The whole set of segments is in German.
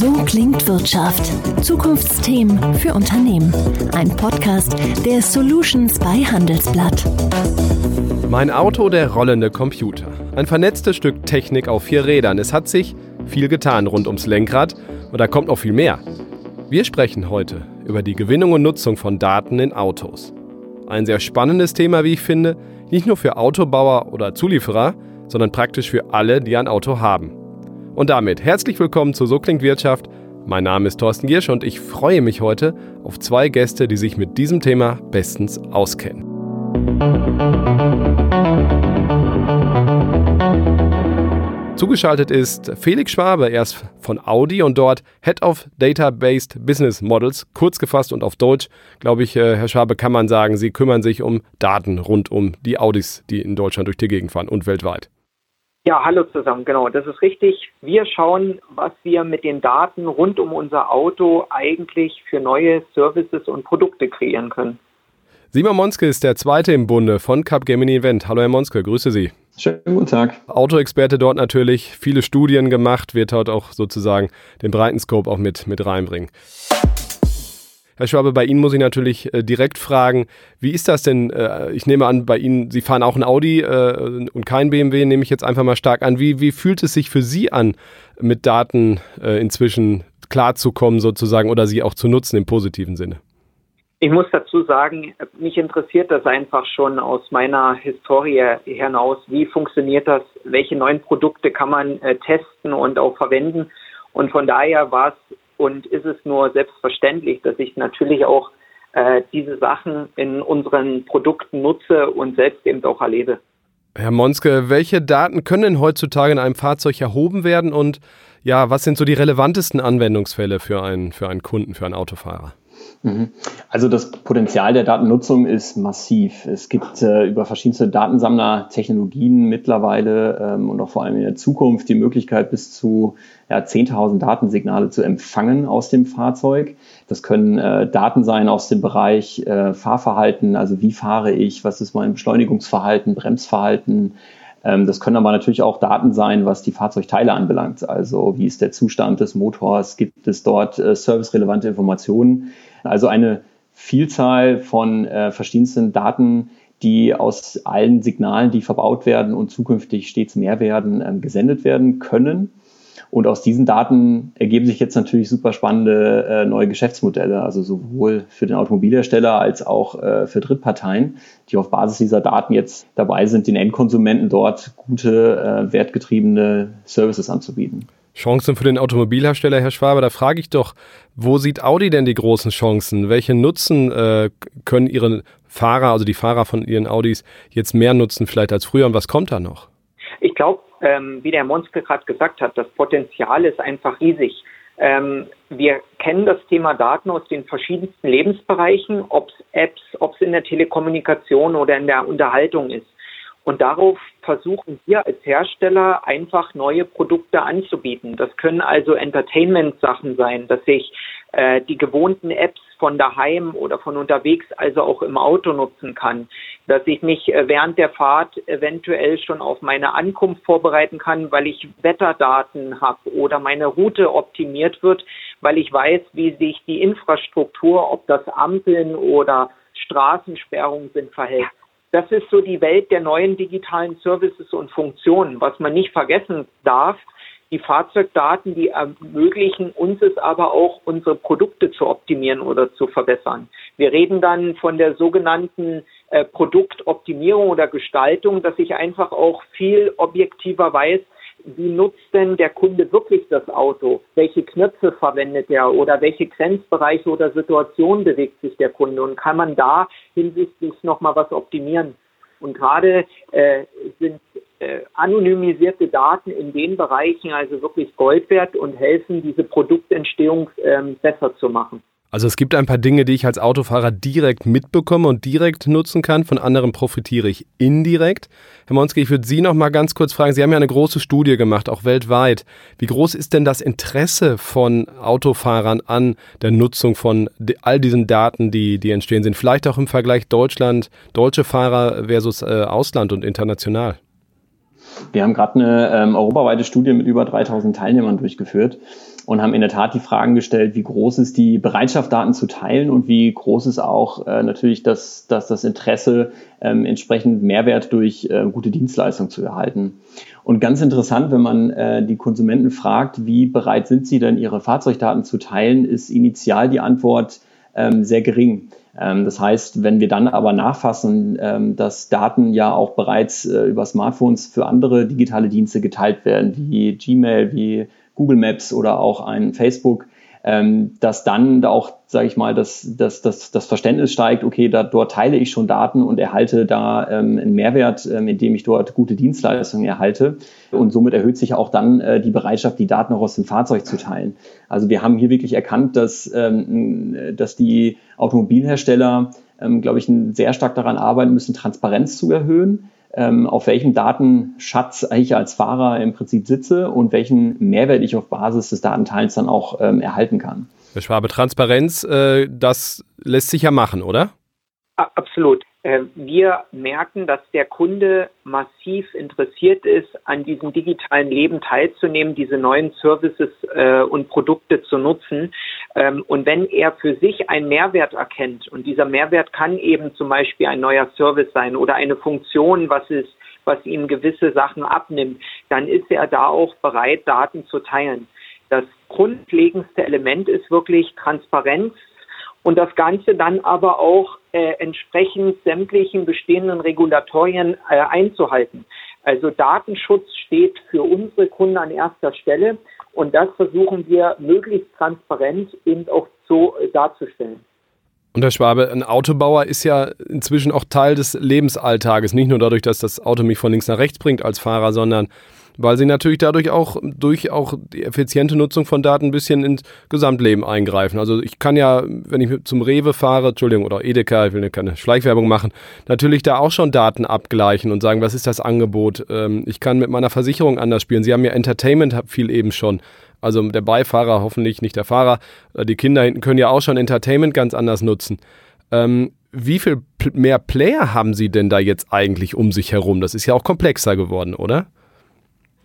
So klingt Wirtschaft. Zukunftsthemen für Unternehmen. Ein Podcast der Solutions bei Handelsblatt. Mein Auto, der rollende Computer. Ein vernetztes Stück Technik auf vier Rädern. Es hat sich viel getan rund ums Lenkrad und da kommt noch viel mehr. Wir sprechen heute über die Gewinnung und Nutzung von Daten in Autos. Ein sehr spannendes Thema, wie ich finde, nicht nur für Autobauer oder Zulieferer, sondern praktisch für alle, die ein Auto haben. Und damit herzlich willkommen zu So klingt Wirtschaft. Mein Name ist Thorsten Giersch und ich freue mich heute auf zwei Gäste, die sich mit diesem Thema bestens auskennen. Zugeschaltet ist Felix Schwabe, er ist von Audi und dort Head of Data-Based Business Models. Kurz gefasst und auf Deutsch, glaube ich, äh, Herr Schwabe, kann man sagen, Sie kümmern sich um Daten rund um die Audis, die in Deutschland durch die Gegend fahren und weltweit. Ja, hallo zusammen, genau, das ist richtig. Wir schauen, was wir mit den Daten rund um unser Auto eigentlich für neue Services und Produkte kreieren können. Simon Monske ist der zweite im Bunde von Capgemini Event. Hallo Herr Monske, grüße Sie. Schönen guten Tag. Autoexperte dort natürlich, viele Studien gemacht, wird dort auch sozusagen den breiten Scope auch mit, mit reinbringen. Herr Schwabe, bei Ihnen muss ich natürlich äh, direkt fragen, wie ist das denn? Äh, ich nehme an, bei Ihnen, Sie fahren auch ein Audi äh, und kein BMW, nehme ich jetzt einfach mal stark an. Wie, wie fühlt es sich für Sie an, mit Daten äh, inzwischen klarzukommen sozusagen oder sie auch zu nutzen im positiven Sinne? Ich muss dazu sagen, mich interessiert das einfach schon aus meiner Historie hinaus. Wie funktioniert das? Welche neuen Produkte kann man äh, testen und auch verwenden? Und von daher war es und ist es nur selbstverständlich, dass ich natürlich auch äh, diese Sachen in unseren Produkten nutze und selbst eben auch erlebe. Herr Monske, welche Daten können denn heutzutage in einem Fahrzeug erhoben werden und ja, was sind so die relevantesten Anwendungsfälle für einen, für einen Kunden, für einen Autofahrer? Mhm. Also das Potenzial der Datennutzung ist massiv. Es gibt äh, über verschiedenste Datensammler-Technologien mittlerweile ähm, und auch vor allem in der Zukunft die Möglichkeit, bis zu ja, 10.000 Datensignale zu empfangen aus dem Fahrzeug. Das können äh, Daten sein aus dem Bereich äh, Fahrverhalten, also wie fahre ich, was ist mein Beschleunigungsverhalten, Bremsverhalten, das können aber natürlich auch Daten sein, was die Fahrzeugteile anbelangt. Also wie ist der Zustand des Motors? Gibt es dort äh, servicerelevante Informationen? Also eine Vielzahl von äh, verschiedensten Daten, die aus allen Signalen, die verbaut werden und zukünftig stets mehr werden, ähm, gesendet werden können. Und aus diesen Daten ergeben sich jetzt natürlich super spannende äh, neue Geschäftsmodelle, also sowohl für den Automobilhersteller als auch äh, für Drittparteien, die auf Basis dieser Daten jetzt dabei sind, den Endkonsumenten dort gute, äh, wertgetriebene Services anzubieten. Chancen für den Automobilhersteller, Herr Schwabe, da frage ich doch, wo sieht Audi denn die großen Chancen? Welche Nutzen äh, können Ihre Fahrer, also die Fahrer von Ihren Audis, jetzt mehr nutzen vielleicht als früher und was kommt da noch? Ich glaube, ähm, wie der Monske gerade gesagt hat, das Potenzial ist einfach riesig. Ähm, wir kennen das Thema Daten aus den verschiedensten Lebensbereichen, ob es Apps, ob es in der Telekommunikation oder in der Unterhaltung ist. Und darauf versuchen wir als Hersteller einfach neue Produkte anzubieten. Das können also Entertainment-Sachen sein, dass ich äh, die gewohnten Apps von daheim oder von unterwegs, also auch im Auto nutzen kann, dass ich mich äh, während der Fahrt eventuell schon auf meine Ankunft vorbereiten kann, weil ich Wetterdaten habe oder meine Route optimiert wird, weil ich weiß, wie sich die Infrastruktur, ob das Ampeln oder Straßensperrungen sind, verhält. Das ist so die Welt der neuen digitalen Services und Funktionen. Was man nicht vergessen darf, die Fahrzeugdaten, die ermöglichen uns es aber auch, unsere Produkte zu optimieren oder zu verbessern. Wir reden dann von der sogenannten äh, Produktoptimierung oder Gestaltung, dass ich einfach auch viel objektiver weiß, wie nutzt denn der Kunde wirklich das Auto? Welche Knöpfe verwendet er oder welche Grenzbereiche oder Situationen bewegt sich der Kunde? Und kann man da hinsichtlich nochmal was optimieren? Und gerade äh, sind äh, anonymisierte Daten in den Bereichen also wirklich Gold wert und helfen, diese Produktentstehung ähm, besser zu machen. Also es gibt ein paar Dinge, die ich als Autofahrer direkt mitbekomme und direkt nutzen kann. Von anderen profitiere ich indirekt. Herr Monski, ich würde Sie noch mal ganz kurz fragen. Sie haben ja eine große Studie gemacht, auch weltweit. Wie groß ist denn das Interesse von Autofahrern an der Nutzung von all diesen Daten, die, die entstehen sind? Vielleicht auch im Vergleich Deutschland, deutsche Fahrer versus äh, Ausland und international? Wir haben gerade eine ähm, europaweite Studie mit über 3000 Teilnehmern durchgeführt und haben in der Tat die Fragen gestellt, wie groß ist die Bereitschaft, Daten zu teilen und wie groß ist auch äh, natürlich das, das, das Interesse, ähm, entsprechend Mehrwert durch äh, gute Dienstleistungen zu erhalten. Und ganz interessant, wenn man äh, die Konsumenten fragt, wie bereit sind sie denn, ihre Fahrzeugdaten zu teilen, ist initial die Antwort ähm, sehr gering. Ähm, das heißt, wenn wir dann aber nachfassen, ähm, dass Daten ja auch bereits äh, über Smartphones für andere digitale Dienste geteilt werden, wie Gmail, wie Google Maps oder auch ein Facebook, ähm, dass dann auch, sage ich mal, das, das, das, das Verständnis steigt, okay, da, dort teile ich schon Daten und erhalte da ähm, einen Mehrwert, ähm, indem ich dort gute Dienstleistungen erhalte. Und somit erhöht sich auch dann äh, die Bereitschaft, die Daten auch aus dem Fahrzeug zu teilen. Also wir haben hier wirklich erkannt, dass, ähm, dass die Automobilhersteller, ähm, glaube ich, sehr stark daran arbeiten müssen, Transparenz zu erhöhen ähm, auf welchem Datenschatz ich als Fahrer im Prinzip sitze und welchen Mehrwert ich auf Basis des Datenteils dann auch ähm, erhalten kann. Herr Schwabe, Transparenz, äh, das lässt sich ja machen, oder? Absolut. Äh, wir merken, dass der Kunde massiv interessiert ist, an diesem digitalen Leben teilzunehmen, diese neuen Services äh, und Produkte zu nutzen. Ähm, und wenn er für sich einen Mehrwert erkennt, und dieser Mehrwert kann eben zum Beispiel ein neuer Service sein oder eine Funktion, was ist, was ihm gewisse Sachen abnimmt, dann ist er da auch bereit, Daten zu teilen. Das grundlegendste Element ist wirklich Transparenz und das Ganze dann aber auch äh, entsprechend sämtlichen bestehenden Regulatorien äh, einzuhalten. Also Datenschutz steht für unsere Kunden an erster Stelle und das versuchen wir möglichst transparent eben auch so äh, darzustellen. Und Herr Schwabe, ein Autobauer ist ja inzwischen auch Teil des Lebensalltages. Nicht nur dadurch, dass das Auto mich von links nach rechts bringt als Fahrer, sondern weil sie natürlich dadurch auch durch auch die effiziente Nutzung von Daten ein bisschen ins Gesamtleben eingreifen. Also ich kann ja, wenn ich zum Rewe fahre, Entschuldigung, oder Edeka, ich will keine Schleichwerbung machen, natürlich da auch schon Daten abgleichen und sagen, was ist das Angebot? Ähm, ich kann mit meiner Versicherung anders spielen. Sie haben ja Entertainment viel eben schon. Also der Beifahrer, hoffentlich nicht der Fahrer. Äh, die Kinder hinten können ja auch schon Entertainment ganz anders nutzen. Ähm, wie viel mehr Player haben Sie denn da jetzt eigentlich um sich herum? Das ist ja auch komplexer geworden, oder?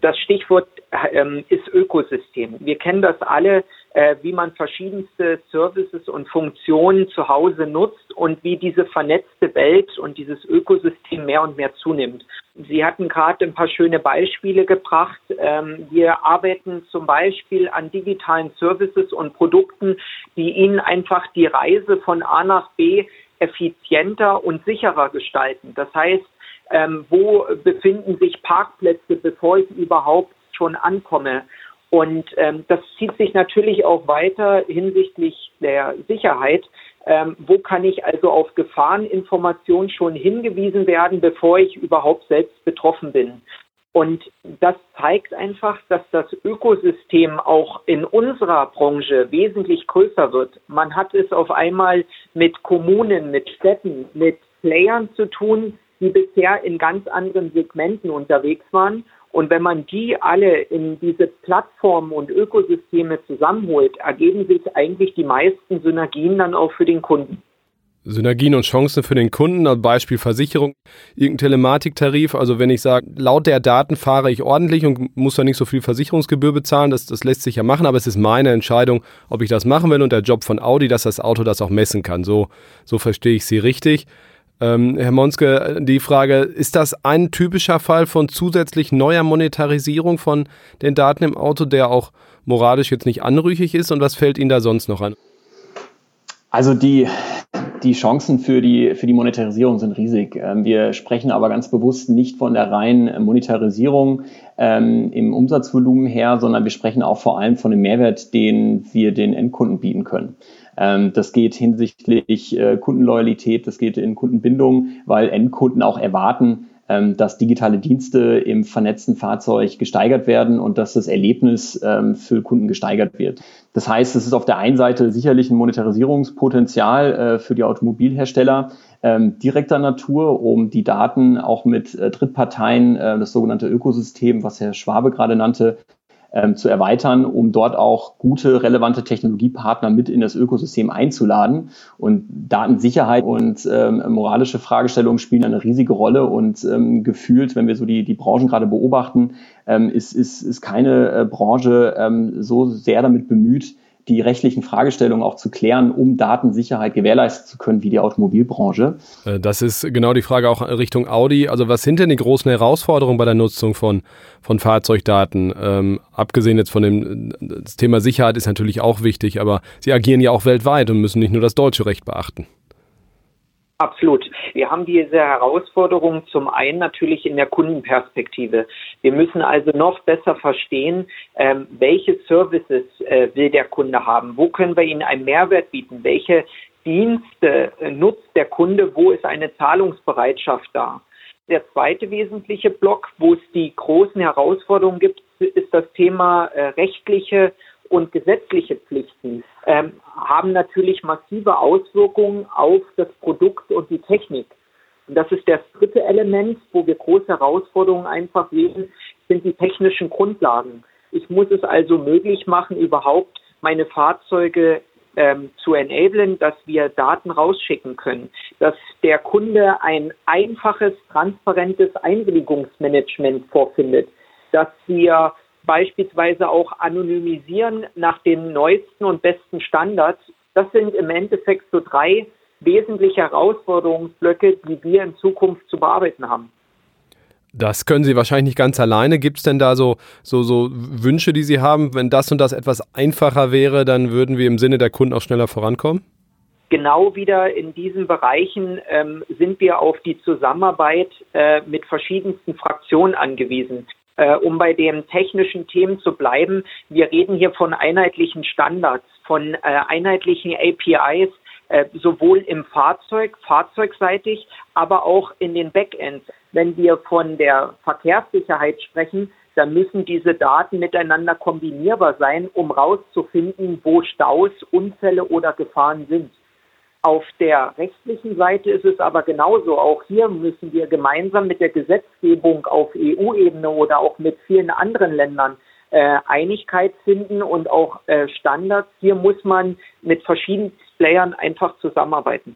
Das Stichwort ähm, ist Ökosystem. Wir kennen das alle, äh, wie man verschiedenste Services und Funktionen zu Hause nutzt und wie diese vernetzte Welt und dieses Ökosystem mehr und mehr zunimmt. Sie hatten gerade ein paar schöne Beispiele gebracht. Ähm, wir arbeiten zum Beispiel an digitalen Services und Produkten, die Ihnen einfach die Reise von A nach B effizienter und sicherer gestalten. Das heißt, ähm, wo befinden sich Parkplätze, bevor ich überhaupt schon ankomme. Und ähm, das zieht sich natürlich auch weiter hinsichtlich der Sicherheit. Ähm, wo kann ich also auf Gefahreninformationen schon hingewiesen werden, bevor ich überhaupt selbst betroffen bin? Und das zeigt einfach, dass das Ökosystem auch in unserer Branche wesentlich größer wird. Man hat es auf einmal mit Kommunen, mit Städten, mit Playern zu tun, die bisher in ganz anderen Segmenten unterwegs waren. Und wenn man die alle in diese Plattformen und Ökosysteme zusammenholt, ergeben sich eigentlich die meisten Synergien dann auch für den Kunden. Synergien und Chancen für den Kunden, also Beispiel Versicherung, irgendein Telematiktarif. Also wenn ich sage, laut der Daten fahre ich ordentlich und muss da nicht so viel Versicherungsgebühr bezahlen, das, das lässt sich ja machen, aber es ist meine Entscheidung, ob ich das machen will und der Job von Audi, dass das Auto das auch messen kann. So, so verstehe ich Sie richtig. Ähm, Herr Monske, die Frage, ist das ein typischer Fall von zusätzlich neuer Monetarisierung von den Daten im Auto, der auch moralisch jetzt nicht anrüchig ist und was fällt Ihnen da sonst noch an? Also die, die Chancen für die, für die Monetarisierung sind riesig. Ähm, wir sprechen aber ganz bewusst nicht von der reinen Monetarisierung ähm, im Umsatzvolumen her, sondern wir sprechen auch vor allem von dem Mehrwert, den wir den Endkunden bieten können. Ähm, das geht hinsichtlich äh, Kundenloyalität, das geht in Kundenbindung, weil Endkunden auch erwarten, ähm, dass digitale Dienste im vernetzten Fahrzeug gesteigert werden und dass das Erlebnis ähm, für Kunden gesteigert wird. Das heißt, es ist auf der einen Seite sicherlich ein Monetarisierungspotenzial äh, für die Automobilhersteller ähm, direkter Natur, um die Daten auch mit äh, Drittparteien, äh, das sogenannte Ökosystem, was Herr Schwabe gerade nannte, ähm, zu erweitern, um dort auch gute, relevante Technologiepartner mit in das Ökosystem einzuladen. Und Datensicherheit und ähm, moralische Fragestellungen spielen eine riesige Rolle und ähm, gefühlt, wenn wir so die, die Branchen gerade beobachten, ähm, ist, ist, ist keine äh, Branche ähm, so sehr damit bemüht, die rechtlichen Fragestellungen auch zu klären, um Datensicherheit gewährleisten zu können, wie die Automobilbranche. Äh, das ist genau die Frage auch Richtung Audi. Also was sind denn die großen Herausforderungen bei der Nutzung von, von Fahrzeugdaten? Ähm, abgesehen jetzt von dem das Thema Sicherheit ist natürlich auch wichtig, aber Sie agieren ja auch weltweit und müssen nicht nur das deutsche Recht beachten. Absolut. Wir haben diese Herausforderung zum einen natürlich in der Kundenperspektive. Wir müssen also noch besser verstehen, ähm, welche Services äh, will der Kunde haben, wo können wir ihnen einen Mehrwert bieten, welche Dienste äh, nutzt der Kunde, wo ist eine Zahlungsbereitschaft da. Der zweite wesentliche Block, wo es die großen Herausforderungen gibt, ist das Thema äh, rechtliche und gesetzliche Pflichten ähm, haben natürlich massive Auswirkungen auf das Produkt und die Technik. Und das ist das dritte Element, wo wir große Herausforderungen einfach sehen, sind die technischen Grundlagen. Ich muss es also möglich machen, überhaupt meine Fahrzeuge ähm, zu enablen, dass wir Daten rausschicken können, dass der Kunde ein einfaches, transparentes Einwilligungsmanagement vorfindet, dass wir beispielsweise auch anonymisieren nach den neuesten und besten Standards. Das sind im Endeffekt so drei wesentliche Herausforderungsblöcke, die wir in Zukunft zu bearbeiten haben. Das können Sie wahrscheinlich nicht ganz alleine. Gibt es denn da so, so, so Wünsche, die Sie haben? Wenn das und das etwas einfacher wäre, dann würden wir im Sinne der Kunden auch schneller vorankommen? Genau wieder in diesen Bereichen ähm, sind wir auf die Zusammenarbeit äh, mit verschiedensten Fraktionen angewiesen. Äh, um bei den technischen Themen zu bleiben, wir reden hier von einheitlichen Standards, von äh, einheitlichen APIs, äh, sowohl im Fahrzeug, fahrzeugseitig, aber auch in den Backends. Wenn wir von der Verkehrssicherheit sprechen, dann müssen diese Daten miteinander kombinierbar sein, um herauszufinden, wo Staus, Unfälle oder Gefahren sind. Auf der rechtlichen Seite ist es aber genauso. Auch hier müssen wir gemeinsam mit der Gesetzgebung auf EU-Ebene oder auch mit vielen anderen Ländern äh, Einigkeit finden und auch äh, Standards. Hier muss man mit verschiedenen Playern einfach zusammenarbeiten.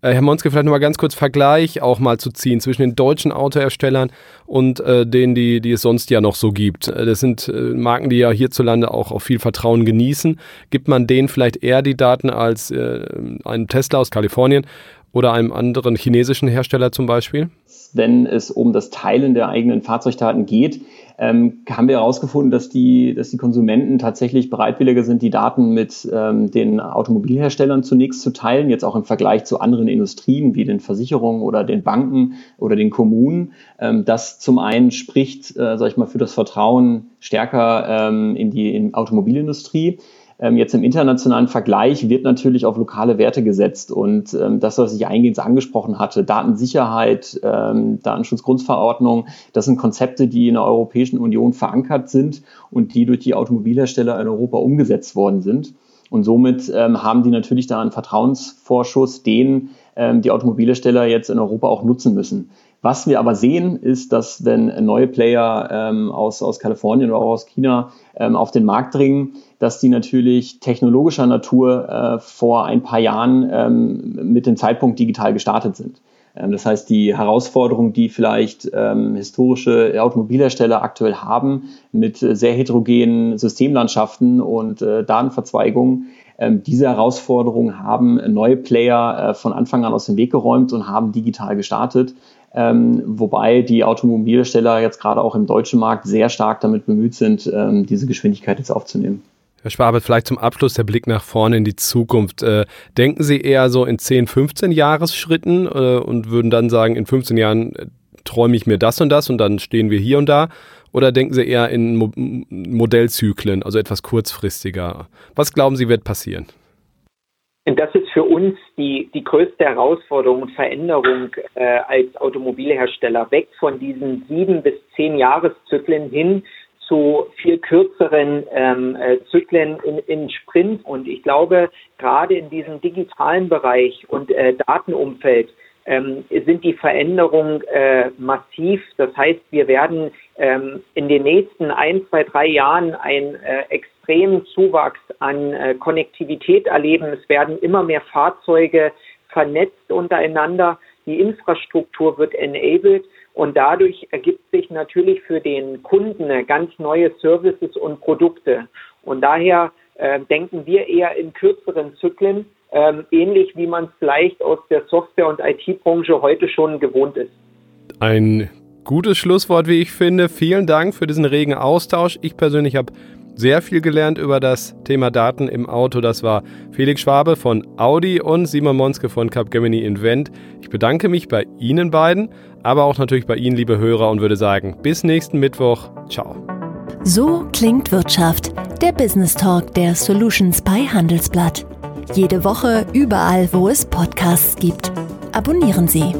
Äh, Herr Monske, vielleicht nochmal ganz kurz Vergleich auch mal zu ziehen zwischen den deutschen Autoherstellern und äh, denen, die, die es sonst ja noch so gibt. Äh, das sind äh, Marken, die ja hierzulande auch auf viel Vertrauen genießen. Gibt man denen vielleicht eher die Daten als äh, einem Tesla aus Kalifornien oder einem anderen chinesischen Hersteller zum Beispiel? Wenn es um das Teilen der eigenen Fahrzeugdaten geht, ähm, haben wir herausgefunden, dass die, dass die Konsumenten tatsächlich bereitwilliger sind, die Daten mit ähm, den Automobilherstellern zunächst zu teilen, jetzt auch im Vergleich zu anderen Industrien wie den Versicherungen oder den Banken oder den Kommunen. Ähm, das zum einen spricht, äh, sag ich mal, für das Vertrauen stärker ähm, in die in Automobilindustrie. Ähm, jetzt im internationalen Vergleich wird natürlich auf lokale Werte gesetzt und ähm, das, was ich eingehend angesprochen hatte, Datensicherheit, ähm, Datenschutzgrundverordnung, das sind Konzepte, die in der Europäischen Union verankert sind und die durch die Automobilhersteller in Europa umgesetzt worden sind. Und somit ähm, haben die natürlich da einen Vertrauensvorschuss, den die Automobilhersteller jetzt in Europa auch nutzen müssen. Was wir aber sehen, ist, dass wenn neue Player ähm, aus, aus Kalifornien oder auch aus China ähm, auf den Markt dringen, dass die natürlich technologischer Natur äh, vor ein paar Jahren ähm, mit dem Zeitpunkt digital gestartet sind. Ähm, das heißt, die Herausforderungen, die vielleicht ähm, historische Automobilhersteller aktuell haben, mit sehr heterogenen Systemlandschaften und äh, Datenverzweigungen, ähm, diese Herausforderungen haben neue Player äh, von Anfang an aus dem Weg geräumt und haben digital gestartet. Ähm, wobei die Automobilhersteller jetzt gerade auch im deutschen Markt sehr stark damit bemüht sind, ähm, diese Geschwindigkeit jetzt aufzunehmen. Herr Schwabe, vielleicht zum Abschluss der Blick nach vorne in die Zukunft. Äh, denken Sie eher so in 10, 15 Jahresschritten äh, und würden dann sagen, in 15 Jahren äh, träume ich mir das und das und dann stehen wir hier und da? Oder denken Sie eher in Mo Modellzyklen, also etwas kurzfristiger? Was glauben Sie wird passieren? Das ist für uns die, die größte Herausforderung und Veränderung äh, als Automobilhersteller, weg von diesen sieben bis zehn Jahreszyklen hin zu viel kürzeren ähm, äh, Zyklen in, in Sprint. Und ich glaube, gerade in diesem digitalen Bereich und äh, Datenumfeld ähm, sind die Veränderungen äh, massiv. Das heißt, wir werden ähm, in den nächsten ein, zwei, drei Jahren einen äh, extremen Zuwachs an äh, Konnektivität erleben. Es werden immer mehr Fahrzeuge vernetzt untereinander. Die Infrastruktur wird enabled und dadurch ergibt sich natürlich für den Kunden ganz neue Services und Produkte. Und daher äh, denken wir eher in kürzeren Zyklen, ähm, ähnlich wie man es vielleicht aus der Software- und IT-Branche heute schon gewohnt ist. Ein gutes Schlusswort, wie ich finde. Vielen Dank für diesen regen Austausch. Ich persönlich habe sehr viel gelernt über das Thema Daten im Auto. Das war Felix Schwabe von Audi und Simon Monske von Capgemini Invent. Ich bedanke mich bei Ihnen beiden, aber auch natürlich bei Ihnen, liebe Hörer, und würde sagen, bis nächsten Mittwoch. Ciao. So klingt Wirtschaft. Der Business Talk der Solutions bei Handelsblatt. Jede Woche überall, wo es Podcasts gibt. Abonnieren Sie.